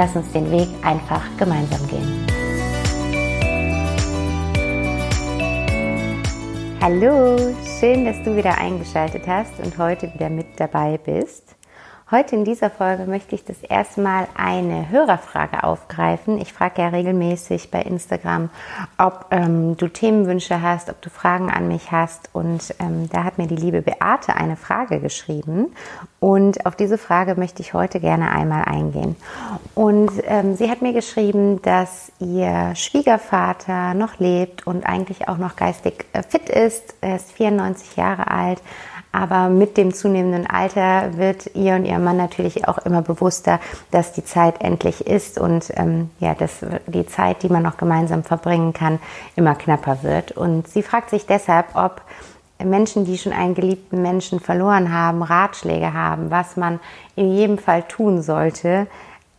lass uns den Weg einfach gemeinsam gehen. Hallo, schön, dass du wieder eingeschaltet hast und heute wieder mit dabei bist. Heute in dieser Folge möchte ich das erste Mal eine Hörerfrage aufgreifen. Ich frage ja regelmäßig bei Instagram, ob ähm, du Themenwünsche hast, ob du Fragen an mich hast. Und ähm, da hat mir die liebe Beate eine Frage geschrieben. Und auf diese Frage möchte ich heute gerne einmal eingehen. Und ähm, sie hat mir geschrieben, dass ihr Schwiegervater noch lebt und eigentlich auch noch geistig äh, fit ist. Er ist 94 Jahre alt aber mit dem zunehmenden Alter wird ihr und ihr Mann natürlich auch immer bewusster, dass die Zeit endlich ist und ähm, ja, dass die Zeit, die man noch gemeinsam verbringen kann, immer knapper wird. Und sie fragt sich deshalb, ob Menschen, die schon einen geliebten Menschen verloren haben, Ratschläge haben, was man in jedem Fall tun sollte,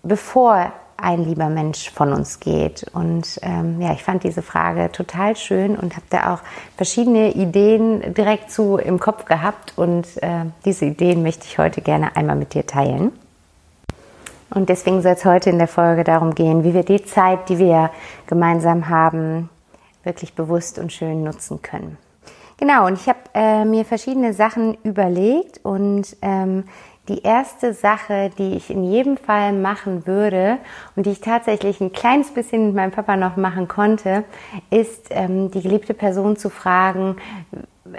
bevor ein lieber Mensch von uns geht? Und ähm, ja, ich fand diese Frage total schön und habe da auch verschiedene Ideen direkt zu im Kopf gehabt. Und äh, diese Ideen möchte ich heute gerne einmal mit dir teilen. Und deswegen soll es heute in der Folge darum gehen, wie wir die Zeit, die wir gemeinsam haben, wirklich bewusst und schön nutzen können. Genau, und ich habe äh, mir verschiedene Sachen überlegt und ähm, die erste Sache, die ich in jedem Fall machen würde und die ich tatsächlich ein kleines bisschen mit meinem Papa noch machen konnte, ist ähm, die geliebte Person zu fragen,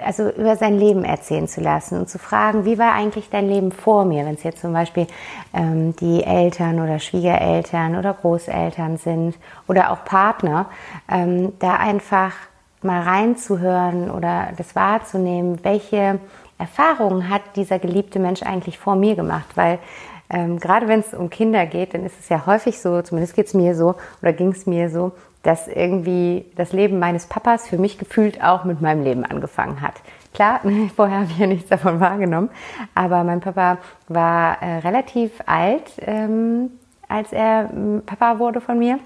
also über sein Leben erzählen zu lassen und zu fragen, wie war eigentlich dein Leben vor mir, wenn es jetzt zum Beispiel ähm, die Eltern oder Schwiegereltern oder Großeltern sind oder auch Partner, ähm, da einfach mal reinzuhören oder das wahrzunehmen, welche Erfahrungen hat dieser geliebte Mensch eigentlich vor mir gemacht? Weil ähm, gerade wenn es um Kinder geht, dann ist es ja häufig so, zumindest geht es mir so oder ging es mir so, dass irgendwie das Leben meines Papas für mich gefühlt auch mit meinem Leben angefangen hat. Klar, vorher habe ich ja nichts davon wahrgenommen, aber mein Papa war äh, relativ alt, ähm, als er äh, Papa wurde von mir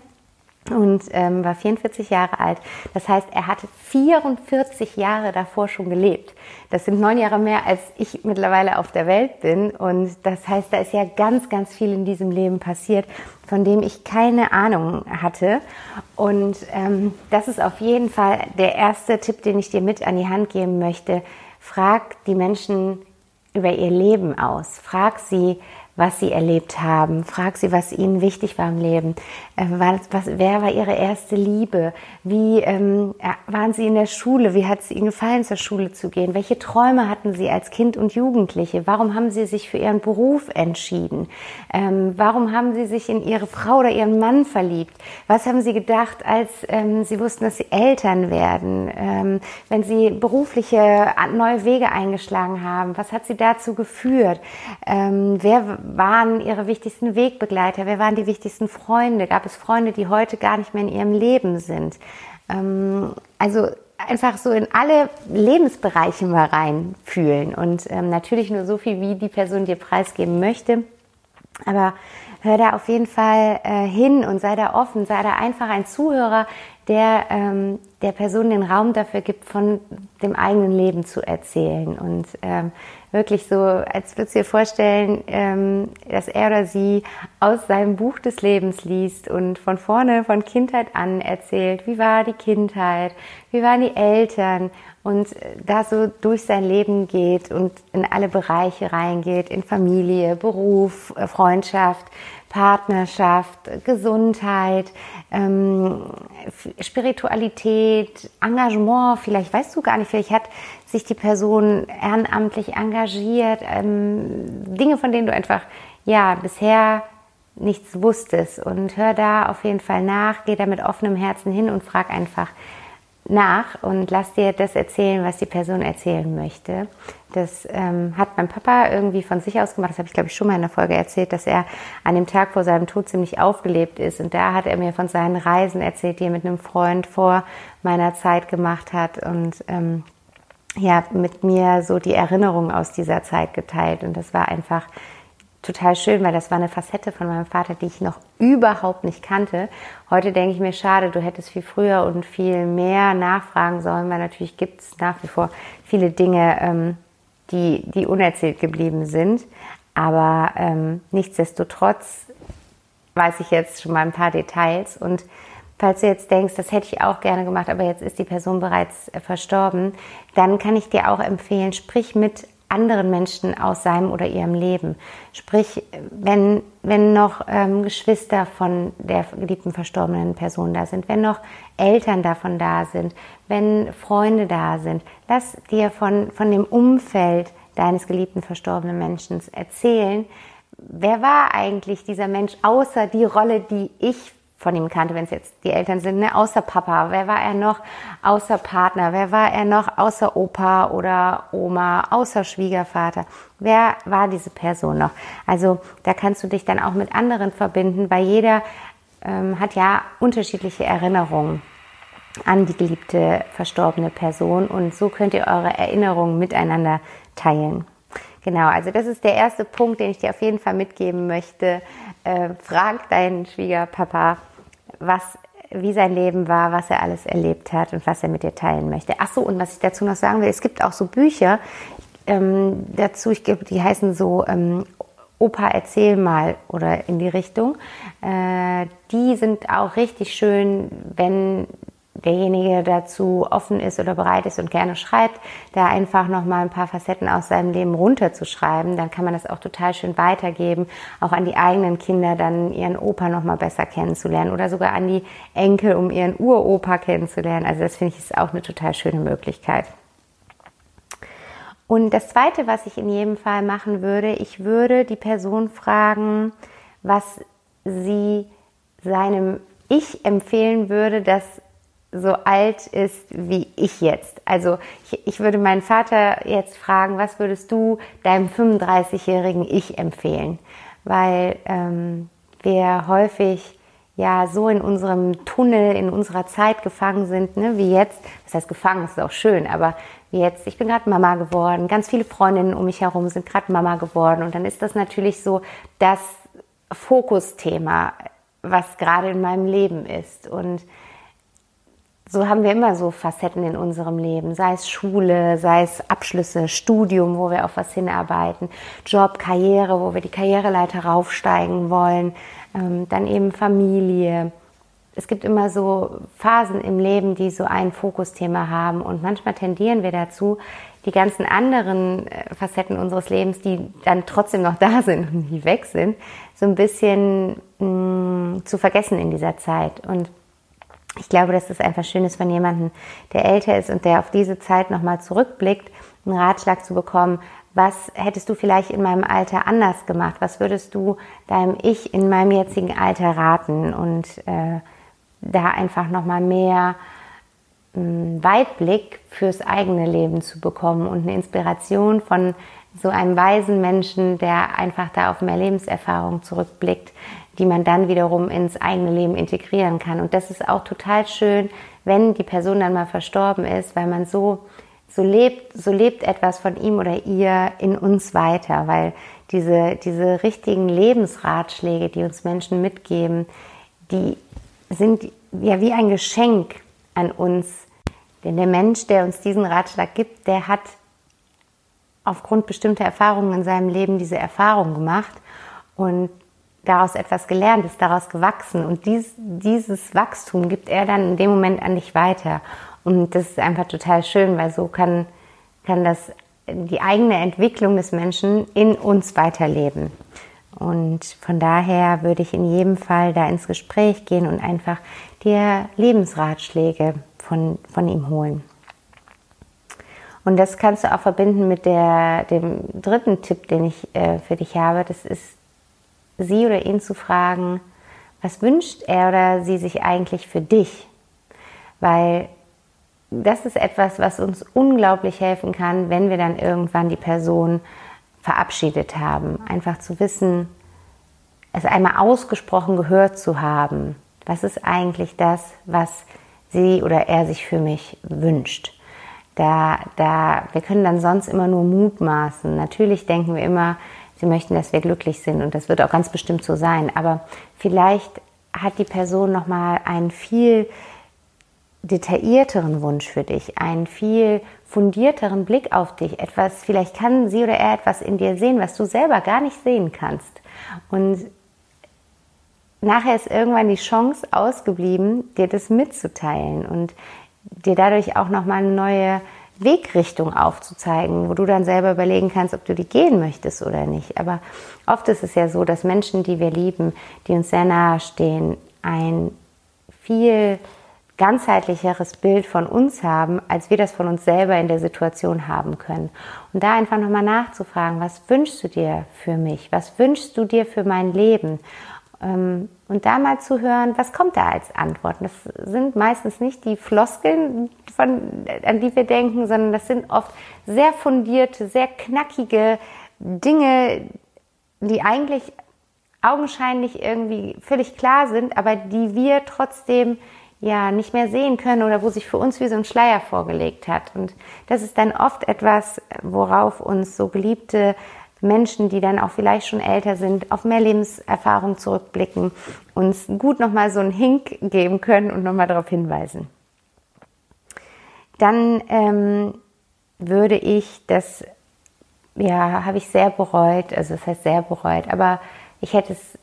und ähm, war 44 Jahre alt. Das heißt, er hatte 44 Jahre davor schon gelebt. Das sind neun Jahre mehr, als ich mittlerweile auf der Welt bin. Und das heißt, da ist ja ganz, ganz viel in diesem Leben passiert, von dem ich keine Ahnung hatte. Und ähm, das ist auf jeden Fall der erste Tipp, den ich dir mit an die Hand geben möchte. Frag die Menschen über ihr Leben aus. Frag sie, was sie erlebt haben. Frag sie, was ihnen wichtig war im Leben. Äh, was, was, wer war ihre erste Liebe? Wie ähm, waren sie in der Schule? Wie hat es ihnen gefallen, zur Schule zu gehen? Welche Träume hatten sie als Kind und Jugendliche? Warum haben sie sich für ihren Beruf entschieden? Ähm, warum haben sie sich in ihre Frau oder ihren Mann verliebt? Was haben sie gedacht, als ähm, sie wussten, dass sie Eltern werden? Ähm, wenn sie berufliche neue Wege eingeschlagen haben, was hat sie dazu geführt? Ähm, wer waren ihre wichtigsten Wegbegleiter? Wer waren die wichtigsten Freunde? Gab es Freunde, die heute gar nicht mehr in ihrem Leben sind? Ähm, also einfach so in alle Lebensbereiche mal reinfühlen und ähm, natürlich nur so viel, wie die Person dir preisgeben möchte. Aber hör da auf jeden Fall äh, hin und sei da offen, sei da einfach ein Zuhörer, der ähm, der Person den Raum dafür gibt, von dem eigenen Leben zu erzählen. Und ähm, wirklich so, als würdest du dir vorstellen, ähm, dass er oder sie aus seinem Buch des Lebens liest und von vorne, von Kindheit an erzählt, wie war die Kindheit, wie waren die Eltern? Und da so durch sein Leben geht und in alle Bereiche reingeht, in Familie, Beruf, äh, Freundschaft, Partnerschaft, Gesundheit, ähm, Spiritualität, Engagement, vielleicht weißt du gar nicht, vielleicht hat sich die Person ehrenamtlich engagiert, ähm, Dinge, von denen du einfach ja bisher nichts wusstest. Und hör da auf jeden Fall nach, geh da mit offenem Herzen hin und frag einfach nach und lass dir das erzählen, was die Person erzählen möchte. Das ähm, hat mein Papa irgendwie von sich aus gemacht. Das habe ich, glaube ich, schon mal in der Folge erzählt, dass er an dem Tag vor seinem Tod ziemlich aufgelebt ist. Und da hat er mir von seinen Reisen erzählt, die er mit einem Freund vor meiner Zeit gemacht hat. Und ähm, ja, mit mir so die Erinnerungen aus dieser Zeit geteilt. Und das war einfach total schön, weil das war eine Facette von meinem Vater, die ich noch überhaupt nicht kannte. Heute denke ich mir, schade, du hättest viel früher und viel mehr nachfragen sollen, weil natürlich gibt es nach wie vor viele Dinge, ähm, die, die unerzählt geblieben sind. Aber ähm, nichtsdestotrotz weiß ich jetzt schon mal ein paar Details. Und falls du jetzt denkst, das hätte ich auch gerne gemacht, aber jetzt ist die Person bereits äh, verstorben, dann kann ich dir auch empfehlen, sprich mit anderen Menschen aus seinem oder ihrem Leben. Sprich, wenn, wenn noch ähm, Geschwister von der geliebten verstorbenen Person da sind, wenn noch Eltern davon da sind, wenn Freunde da sind, lass dir von, von dem Umfeld deines geliebten verstorbenen Menschen erzählen. Wer war eigentlich dieser Mensch außer die Rolle, die ich von ihm kannte, wenn es jetzt die Eltern sind, ne? außer Papa, wer war er noch außer Partner, wer war er noch außer Opa oder Oma, außer Schwiegervater, wer war diese Person noch? Also da kannst du dich dann auch mit anderen verbinden, weil jeder ähm, hat ja unterschiedliche Erinnerungen an die geliebte verstorbene Person und so könnt ihr eure Erinnerungen miteinander teilen. Genau, also das ist der erste Punkt, den ich dir auf jeden Fall mitgeben möchte. Äh, frag deinen Schwiegerpapa, was, wie sein Leben war, was er alles erlebt hat und was er mit dir teilen möchte. Ach so, und was ich dazu noch sagen will, es gibt auch so Bücher ähm, dazu, ich die heißen so ähm, Opa, erzähl mal oder in die Richtung. Äh, die sind auch richtig schön, wenn derjenige dazu offen ist oder bereit ist und gerne schreibt, da einfach nochmal ein paar Facetten aus seinem Leben runterzuschreiben, dann kann man das auch total schön weitergeben, auch an die eigenen Kinder dann ihren Opa nochmal besser kennenzulernen oder sogar an die Enkel, um ihren Uropa kennenzulernen. Also das finde ich ist auch eine total schöne Möglichkeit. Und das Zweite, was ich in jedem Fall machen würde, ich würde die Person fragen, was sie seinem Ich empfehlen würde, dass so alt ist wie ich jetzt. Also ich, ich würde meinen Vater jetzt fragen, was würdest du deinem 35-jährigen Ich empfehlen? Weil ähm, wir häufig ja so in unserem Tunnel, in unserer Zeit gefangen sind, ne, wie jetzt. Das heißt, gefangen ist auch schön, aber wie jetzt, ich bin gerade Mama geworden, ganz viele Freundinnen um mich herum sind gerade Mama geworden und dann ist das natürlich so das Fokusthema, was gerade in meinem Leben ist. Und so haben wir immer so Facetten in unserem Leben, sei es Schule, sei es Abschlüsse, Studium, wo wir auf was hinarbeiten, Job, Karriere, wo wir die Karriereleiter raufsteigen wollen, ähm, dann eben Familie. Es gibt immer so Phasen im Leben, die so ein Fokusthema haben und manchmal tendieren wir dazu, die ganzen anderen äh, Facetten unseres Lebens, die dann trotzdem noch da sind und nie weg sind, so ein bisschen mh, mm, zu vergessen in dieser Zeit und ich glaube, dass es einfach schön ist, von jemandem, der älter ist und der auf diese Zeit nochmal zurückblickt, einen Ratschlag zu bekommen, was hättest du vielleicht in meinem Alter anders gemacht? Was würdest du deinem Ich in meinem jetzigen Alter raten? Und äh, da einfach nochmal mehr mh, hm, Weitblick fürs eigene Leben zu bekommen und eine Inspiration von so einem weisen Menschen, der einfach da auf mehr Lebenserfahrung zurückblickt, die man dann wiederum ins eigene Leben integrieren kann. Und das ist auch total schön, wenn die Person dann mal verstorben ist, weil man so, so lebt, so lebt etwas von ihm oder ihr in uns weiter, weil diese, diese richtigen Lebensratschläge, die uns Menschen mitgeben, die sind ja wie ein Geschenk an uns. Denn der Mensch, der uns diesen Ratschlag gibt, der hat aufgrund bestimmter Erfahrungen in seinem Leben diese Erfahrung gemacht. Und daraus etwas gelernt, ist daraus gewachsen und dies, dieses Wachstum gibt er dann in dem Moment an dich weiter. Und das ist einfach total schön, weil so kann, kann das die eigene Entwicklung des Menschen in uns weiterleben. Und von daher würde ich in jedem Fall da ins Gespräch gehen und einfach dir Lebensratschläge von, von ihm holen. Und das kannst du auch verbinden mit der, dem dritten Tipp, den ich äh, für dich habe. Das ist, sie oder ihn zu fragen, was wünscht er oder sie sich eigentlich für dich? Weil das ist etwas, was uns unglaublich helfen kann, wenn wir dann irgendwann die Person verabschiedet haben. Einfach zu wissen, es einmal ausgesprochen gehört zu haben. Was ist eigentlich das, was sie oder er sich für mich wünscht? Da, da, wir können dann sonst immer nur mutmaßen. Natürlich denken wir immer, sie möchten, dass wir glücklich sind und das wird auch ganz bestimmt so sein. Aber vielleicht hat die Person noch mal einen viel detaillierteren Wunsch für dich, einen viel fundierteren Blick auf dich, etwas, vielleicht kann sie oder er etwas in dir sehen, was du selber gar nicht sehen kannst. Und nachher ist irgendwann die Chance ausgeblieben, dir das mitzuteilen und dir dadurch auch nochmal eine neue Wegrichtung aufzuzeigen, wo du dann selber überlegen kannst, ob du die gehen möchtest oder nicht. Aber oft ist es ja so, dass Menschen, die wir lieben, die uns sehr nahe stehen, ein viel ganzheitlicheres Bild von uns haben, als wir das von uns selber in der Situation haben können. Und da einfach nochmal nachzufragen, was wünschst du dir für mich? Was wünschst du dir für mein Leben? Ähm, und da mal zu hören, was kommt da als Antwort? Das sind meistens nicht die Floskeln, von, an die wir denken, sondern das sind oft sehr fundierte, sehr knackige Dinge, die eigentlich augenscheinlich irgendwie völlig klar sind, aber die wir trotzdem ja nicht mehr sehen können oder wo sich für uns wie so ein Schleier vorgelegt hat. Und das ist dann oft etwas, worauf uns so geliebte Menschen, die dann auch vielleicht schon älter sind, auf mehr Lebenserfahrung zurückblicken, uns gut nochmal so einen Hink geben können und nochmal darauf hinweisen. Dann ähm, würde ich das, ja, habe ich sehr bereut, also das heißt sehr bereut, aber ich hätte es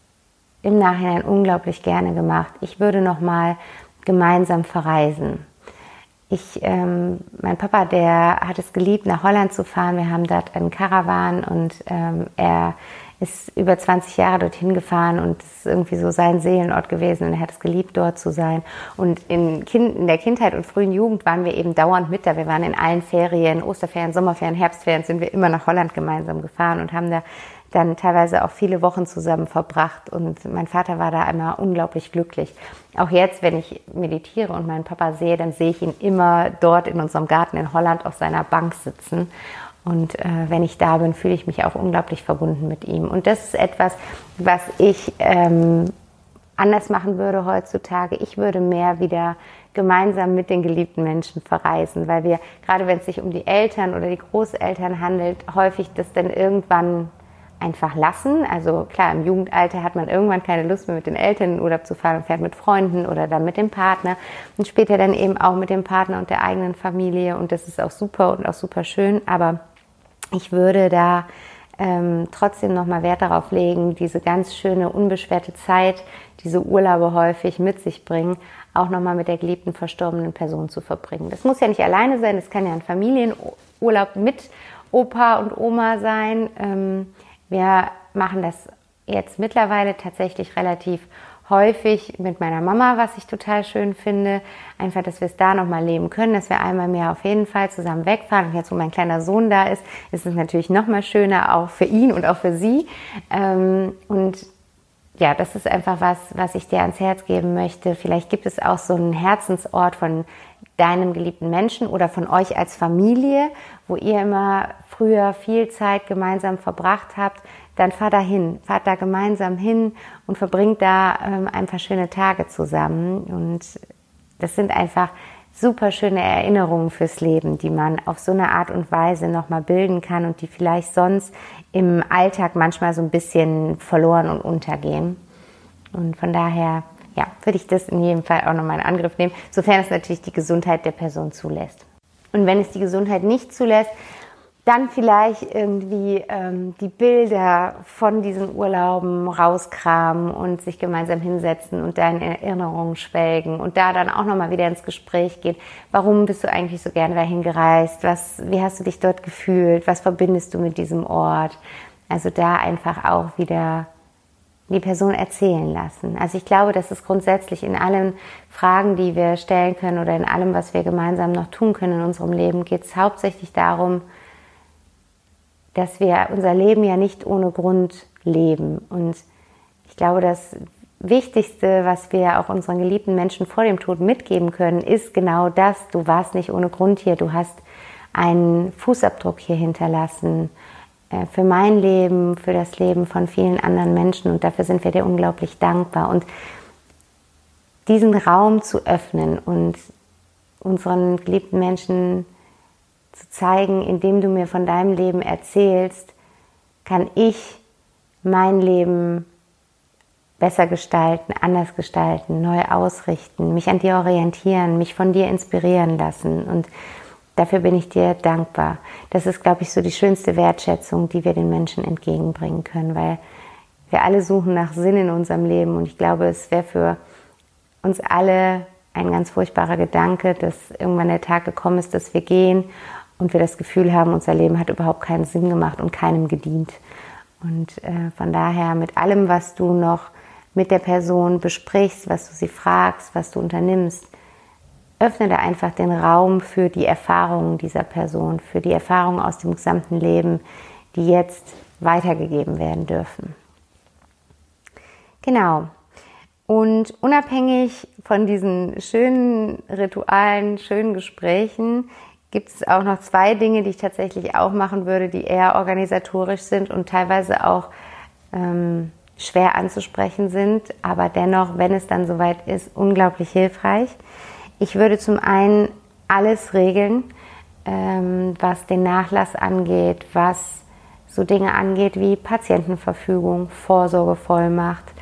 im Nachhinein unglaublich gerne gemacht. Ich würde nochmal gemeinsam verreisen. Ich, ähm, mein Papa, der hat es geliebt, nach Holland zu fahren. Wir haben dort einen Caravan und ähm, er ist über 20 Jahre dorthin gefahren und es ist irgendwie so sein Seelenort gewesen und er hat es geliebt, dort zu sein. Und in, kind, in der Kindheit und frühen Jugend waren wir eben dauernd mit da. Wir waren in allen Ferien, Osterferien, Sommerferien, Herbstferien, sind wir immer nach Holland gemeinsam gefahren und haben da dann teilweise auch viele Wochen zusammen verbracht und mein Vater war da immer unglaublich glücklich. Auch jetzt, wenn ich meditiere und meinen Papa sehe, dann sehe ich ihn immer dort in unserem Garten in Holland auf seiner Bank sitzen. Und äh, wenn ich da bin, fühle ich mich auch unglaublich verbunden mit ihm. Und das ist etwas, was ich ähm, anders machen würde heutzutage. Ich würde mehr wieder gemeinsam mit den geliebten Menschen verreisen, weil wir, gerade wenn es sich um die Eltern oder die Großeltern handelt, häufig das dann irgendwann einfach lassen. Also klar, im Jugendalter hat man irgendwann keine Lust mehr mit den Eltern in Urlaub zu fahren und fährt mit Freunden oder dann mit dem Partner und später dann eben auch mit dem Partner und der eigenen Familie und das ist auch super und auch super schön. Aber ich würde da ähm, trotzdem nochmal Wert darauf legen, diese ganz schöne, unbeschwerte Zeit, diese Urlaube häufig mit sich bringen, auch nochmal mit der geliebten, verstorbenen Person zu verbringen. Das muss ja nicht alleine sein, das kann ja ein Familienurlaub mit Opa und Oma sein. Ähm, wir machen das jetzt mittlerweile tatsächlich relativ häufig mit meiner Mama, was ich total schön finde. Einfach, dass wir es da nochmal leben können, dass wir einmal mehr auf jeden Fall zusammen wegfahren. Und jetzt, wo mein kleiner Sohn da ist, ist es natürlich nochmal schöner, auch für ihn und auch für sie. Ähm, und ja, das ist einfach was, was ich dir ans Herz geben möchte. Vielleicht gibt es auch so einen Herzensort von deinem geliebten Menschen oder von euch als Familie, wo ihr immer früher viel Zeit gemeinsam verbracht habt, dann fahrt da hin, fahrt da gemeinsam hin und verbringt da ähm, ein paar schöne Tage zusammen. Und das sind einfach super schöne Erinnerungen fürs Leben, die man auf so eine Art und Weise nochmal bilden kann und die vielleicht sonst im Alltag manchmal so ein bisschen verloren und untergehen. Und von daher, ja, würde ich das in jedem Fall auch nochmal in Angriff nehmen, sofern es natürlich die Gesundheit der Person zulässt. Und wenn es die Gesundheit nicht zulässt, dann vielleicht irgendwie ähm, die Bilder von diesen Urlauben rauskramen und sich gemeinsam hinsetzen und da in Erinnerungen schwelgen und da dann auch nochmal wieder ins Gespräch gehen. Warum bist du eigentlich so gerne dahin gereist? Was, wie hast du dich dort gefühlt? Was verbindest du mit diesem Ort? Also da einfach auch wieder die Person erzählen lassen. Also ich glaube, dass es grundsätzlich in allen Fragen, die wir stellen können oder in allem, was wir gemeinsam noch tun können in unserem Leben, geht es hauptsächlich darum, dass wir unser Leben ja nicht ohne Grund leben. Und ich glaube, das Wichtigste, was wir auch unseren geliebten Menschen vor dem Tod mitgeben können, ist genau das. Du warst nicht ohne Grund hier. Du hast einen Fußabdruck hier hinterlassen äh, für mein Leben, für das Leben von vielen anderen Menschen. Und dafür sind wir dir unglaublich dankbar. Und diesen Raum zu öffnen und unseren geliebten Menschen zu zeigen, indem du mir von deinem Leben erzählst, kann ich mein Leben besser gestalten, anders gestalten, neu ausrichten, mich an dir orientieren, mich von dir inspirieren lassen. Und dafür bin ich dir dankbar. Das ist, glaube ich, so die schönste Wertschätzung, die wir den Menschen entgegenbringen können, weil wir alle suchen nach Sinn in unserem Leben. Und ich glaube, es wäre für uns alle ein ganz furchtbarer Gedanke, dass irgendwann der Tag gekommen ist, dass wir gehen und wir das Gefühl haben, unser Leben hat überhaupt keinen Sinn gemacht und keinem gedient. Und äh, von daher mit allem, was du noch mit der Person besprichst, was du sie fragst, was du unternimmst, öffne da einfach den Raum für die Erfahrungen dieser Person, für die Erfahrungen aus dem gesamten Leben, die jetzt weitergegeben werden dürfen. Genau. Und unabhängig von diesen schönen Ritualen, schönen Gesprächen, gibt es auch noch zwei Dinge, die ich tatsächlich auch machen würde, die eher organisatorisch sind und teilweise auch ähm, schwer anzusprechen sind, aber dennoch, wenn es dann soweit ist, unglaublich hilfreich. Ich würde zum einen alles regeln, ähm, was den Nachlass angeht, was so Dinge angeht wie Patientenverfügung, Vorsorgevollmacht,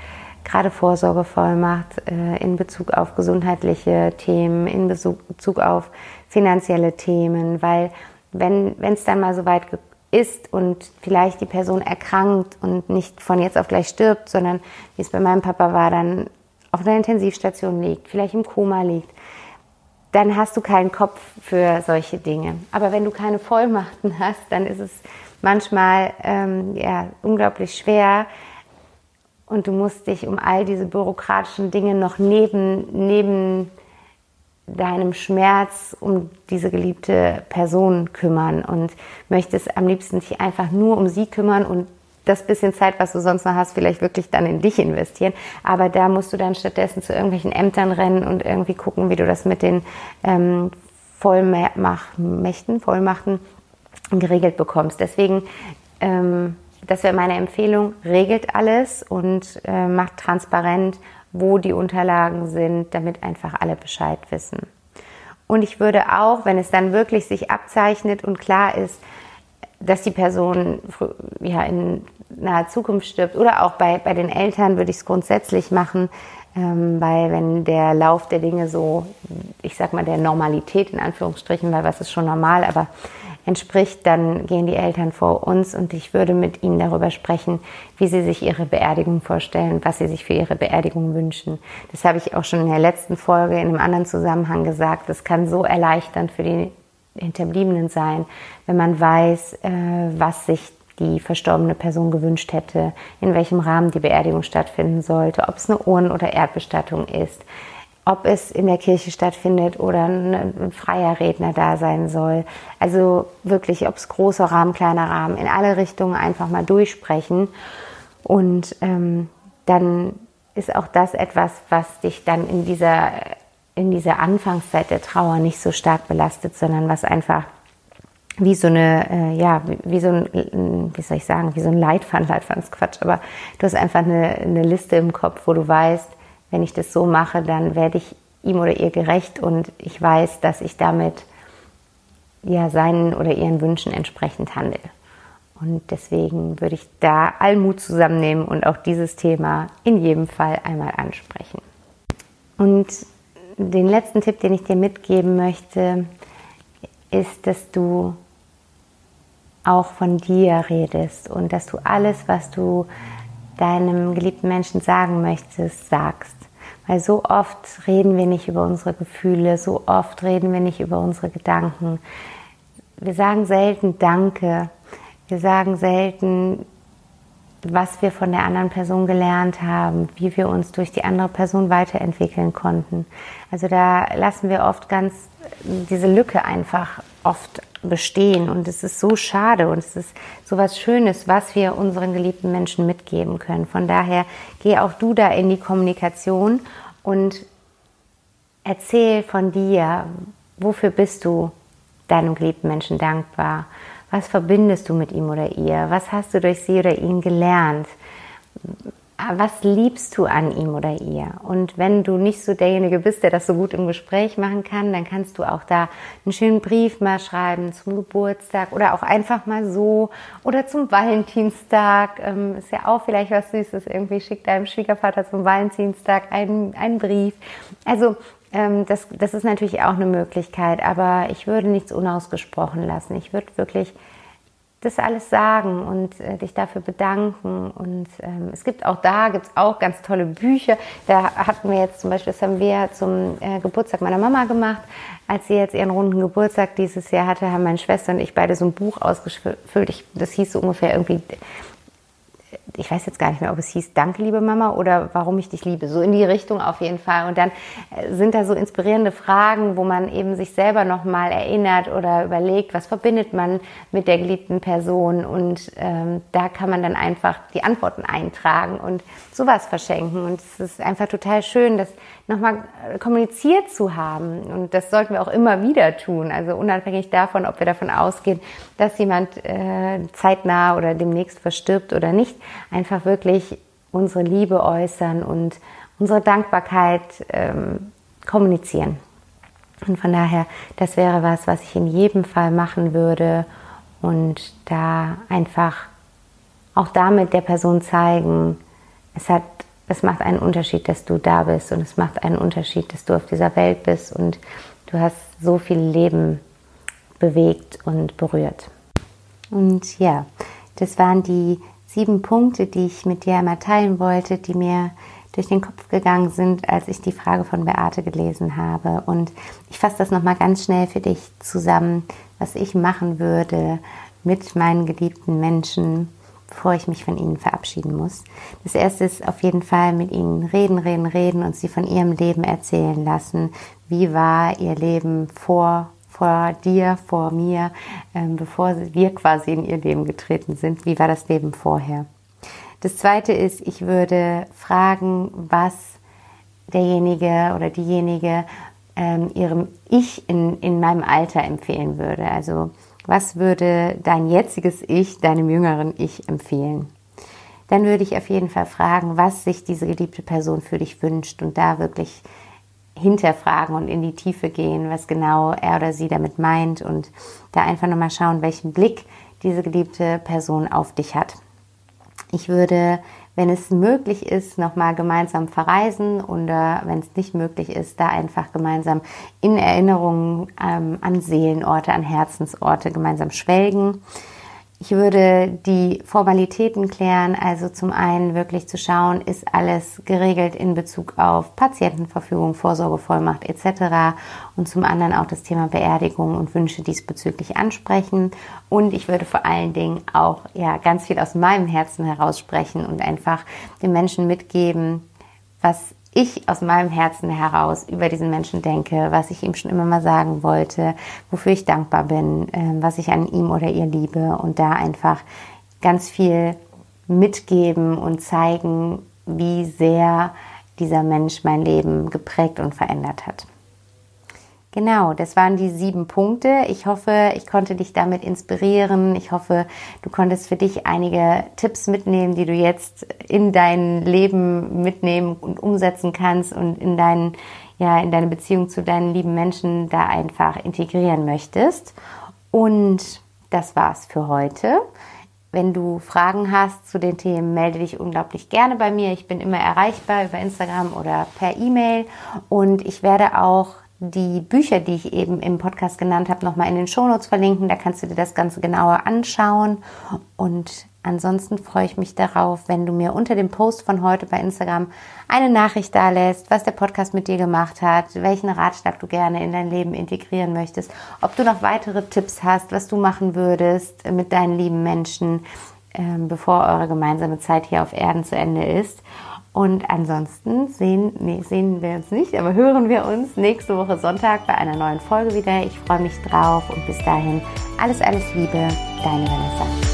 gerade Vorsorgevollmacht äh, in Bezug auf gesundheitliche Themen, in Bezug auf finanzielle Themen, weil wenn es dann mal so weit ist und vielleicht die Person erkrankt und nicht von jetzt auf gleich stirbt, sondern wie es bei meinem Papa war, dann auf einer Intensivstation liegt, vielleicht im Koma liegt, dann hast du keinen Kopf für solche Dinge. Aber wenn du keine Vollmachten hast, dann ist es manchmal ähm, ja, unglaublich schwer und du musst dich um all diese bürokratischen Dinge noch neben, neben deinem Schmerz um diese geliebte Person kümmern und möchtest am liebsten dich einfach nur um sie kümmern und das bisschen Zeit, was du sonst noch hast, vielleicht wirklich dann in dich investieren. Aber da musst du dann stattdessen zu irgendwelchen Ämtern rennen und irgendwie gucken, wie du das mit den ähm, Vollmächten, Vollmachten geregelt bekommst. Deswegen, ähm, das wäre meine Empfehlung, regelt alles und äh, macht transparent wo die Unterlagen sind, damit einfach alle Bescheid wissen. Und ich würde auch, wenn es dann wirklich sich abzeichnet und klar ist, dass die Person ja, in naher Zukunft stirbt oder auch bei, bei den Eltern würde ich es grundsätzlich machen, ähm, weil wenn der Lauf der Dinge so, ich sag mal, der Normalität in Anführungsstrichen, weil was ist schon normal, aber entspricht, dann gehen die Eltern vor uns und ich würde mit ihnen darüber sprechen, wie sie sich ihre Beerdigung vorstellen, was sie sich für ihre Beerdigung wünschen. Das habe ich auch schon in der letzten Folge in einem anderen Zusammenhang gesagt. Das kann so erleichternd für die Hinterbliebenen sein, wenn man weiß, äh, was sich die verstorbene Person gewünscht hätte, in welchem Rahmen die Beerdigung stattfinden sollte, ob es eine Urnen- oder Erdbestattung ist, ob es in der Kirche stattfindet oder ein freier Redner da sein soll. Also wirklich, ob es großer Rahmen, kleiner Rahmen, in alle Richtungen einfach mal durchsprechen. Und ähm, dann ist auch das etwas, was dich dann in dieser, in dieser Anfangszeit der Trauer nicht so stark belastet, sondern was einfach wie so eine, äh, ja, wie, wie, so ein, wie soll ich sagen, wie so ein Leitfaden, Leitfaden ist Quatsch, aber du hast einfach eine, eine Liste im Kopf, wo du weißt, wenn ich das so mache, dann werde ich ihm oder ihr gerecht und ich weiß, dass ich damit ja seinen oder ihren Wünschen entsprechend handle. Und deswegen würde ich da Allmut zusammennehmen und auch dieses Thema in jedem Fall einmal ansprechen. Und den letzten Tipp, den ich dir mitgeben möchte, ist, dass du auch von dir redest und dass du alles, was du deinem geliebten Menschen sagen möchtest, sagst. Weil so oft reden wir nicht über unsere Gefühle, so oft reden wir nicht über unsere Gedanken. Wir sagen selten Danke. Wir sagen selten, was wir von der anderen Person gelernt haben, wie wir uns durch die andere Person weiterentwickeln konnten. Also da lassen wir oft ganz diese Lücke einfach oft bestehen und es ist so schade und es ist so was Schönes, was wir unseren geliebten Menschen mitgeben können. Von daher geh auch du da in die Kommunikation und erzähl von dir, wofür bist du deinem geliebten Menschen dankbar? Was verbindest du mit ihm oder ihr? Was hast du durch sie oder ihn gelernt? Was liebst du an ihm oder ihr? Und wenn du nicht so derjenige bist, der das so gut im Gespräch machen kann, dann kannst du auch da einen schönen Brief mal schreiben zum Geburtstag oder auch einfach mal so oder zum Valentinstag. Ähm, ist ja auch vielleicht was Süßes. Irgendwie schickt deinem Schwiegervater zum Valentinstag einen, einen Brief. Also ähm, das, das ist natürlich auch eine Möglichkeit, aber ich würde nichts unausgesprochen lassen. Ich würde wirklich das alles sagen und äh, dich dafür bedanken. Und ähm, es gibt auch da, gibt es auch ganz tolle Bücher. Da hatten wir jetzt zum Beispiel, das haben wir zum äh, Geburtstag meiner Mama gemacht. Als sie jetzt ihren runden Geburtstag dieses Jahr hatte, haben meine Schwester und ich beide so ein Buch ausgefüllt. Ich, das hieß so ungefähr irgendwie ich weiß jetzt gar nicht mehr, ob es hieß Danke, liebe Mama oder Warum ich dich liebe. So in die Richtung auf jeden Fall. Und dann äh, sind da so inspirierende Fragen, wo man eben sich selber nochmal erinnert oder überlegt, was verbindet man mit der geliebten Person. Und ähm, da kann man dann einfach die Antworten eintragen und sowas verschenken. Und es ist einfach total schön, das nochmal äh, kommuniziert zu haben. Und das sollten wir auch immer wieder tun. Also unabhängig davon, ob wir davon ausgehen, dass jemand äh, zeitnah oder demnächst verstirbt oder nicht, einfach wirklich unsere Liebe äußern und unsere Dankbarkeit ähm, kommunizieren. Und von daher, das wäre was, was ich in jedem Fall machen würde und da einfach auch damit der Person zeigen, es hat es macht einen Unterschied, dass du da bist und es macht einen Unterschied, dass du auf dieser Welt bist und du hast so viel Leben bewegt und berührt. Und ja, das waren die sieben Punkte, die ich mit dir einmal teilen wollte, die mir durch den Kopf gegangen sind, als ich die Frage von Beate gelesen habe. Und ich fasse das nochmal ganz schnell für dich zusammen, was ich machen würde mit meinen geliebten Menschen, bevor ich mich von ihnen verabschieden muss. Das erste ist auf jeden Fall mit ihnen reden, reden, reden und sie von ihrem Leben erzählen lassen. Wie war ihr Leben vor, vor dir, vor mir, ähm, bevor wir quasi in ihr Leben getreten sind? Wie war das Leben vorher? Das zweite ist, ich würde fragen, was derjenige oder diejenige ähm, ihrem Ich in, in meinem Alter empfehlen würde. Also was würde dein jetziges Ich deinem jüngeren Ich empfehlen? Dann würde ich auf jeden Fall fragen, was sich diese geliebte Person für dich wünscht und da wirklich hinterfragen und in die Tiefe gehen, was genau er oder sie damit meint und da einfach nochmal schauen, welchen Blick diese geliebte Person auf dich hat. Ich würde wenn es möglich ist, nochmal gemeinsam verreisen oder wenn es nicht möglich ist, da einfach gemeinsam in Erinnerungen ähm, an Seelenorte, an Herzensorte gemeinsam schwelgen. Ich würde die Formalitäten klären, also zum einen wirklich zu schauen, ist alles geregelt in Bezug auf Patientenverfügung, Vorsorgevollmacht etc. Und zum anderen auch das Thema Beerdigung und Wünsche diesbezüglich ansprechen. Und ich würde vor allen Dingen auch ja ganz viel aus meinem Herzen heraus sprechen und einfach den Menschen mitgeben, was ich aus meinem Herzen heraus über diesen Menschen denke, was ich ihm schon immer mal sagen wollte, wofür ich dankbar bin, ähm, was ich an ihm oder ihr liebe und da einfach ganz viel mitgeben und zeigen, wie sehr dieser Mensch mein Leben geprägt und verändert hat. Genau, das waren die sieben Punkte. Ich hoffe, ich konnte dich damit inspirieren. Ich hoffe, du konntest für dich einige Tipps mitnehmen, die du jetzt in dein Leben mitnehmen und umsetzen kannst und in deinen, ja, in deine Beziehung zu deinen lieben Menschen da einfach integrieren möchtest. Und das war's für heute. Wenn du Fragen hast zu den Themen, melde dich unglaublich gerne bei mir. Ich bin immer erreichbar über Instagram oder per E-Mail und ich werde auch die Bücher, die ich eben im Podcast genannt habe, nochmal in den Shownotes verlinken. Da kannst du dir das Ganze genauer anschauen. Und ansonsten freue ich mich darauf, wenn du mir unter dem Post von heute bei Instagram eine Nachricht da lässt, was der Podcast mit dir gemacht hat, welchen Ratschlag du gerne in dein Leben integrieren möchtest, ob du noch weitere Tipps hast, was du machen würdest mit deinen lieben Menschen. ähm, bevor eure gemeinsame Zeit hier auf Erden zu Ende ist. Und ansonsten sehen, nee, sehen wir uns nicht, aber hören wir uns nächste Woche Sonntag bei einer neuen Folge wieder. Ich freue mich drauf und bis dahin alles, alles Liebe, deine Vanessa.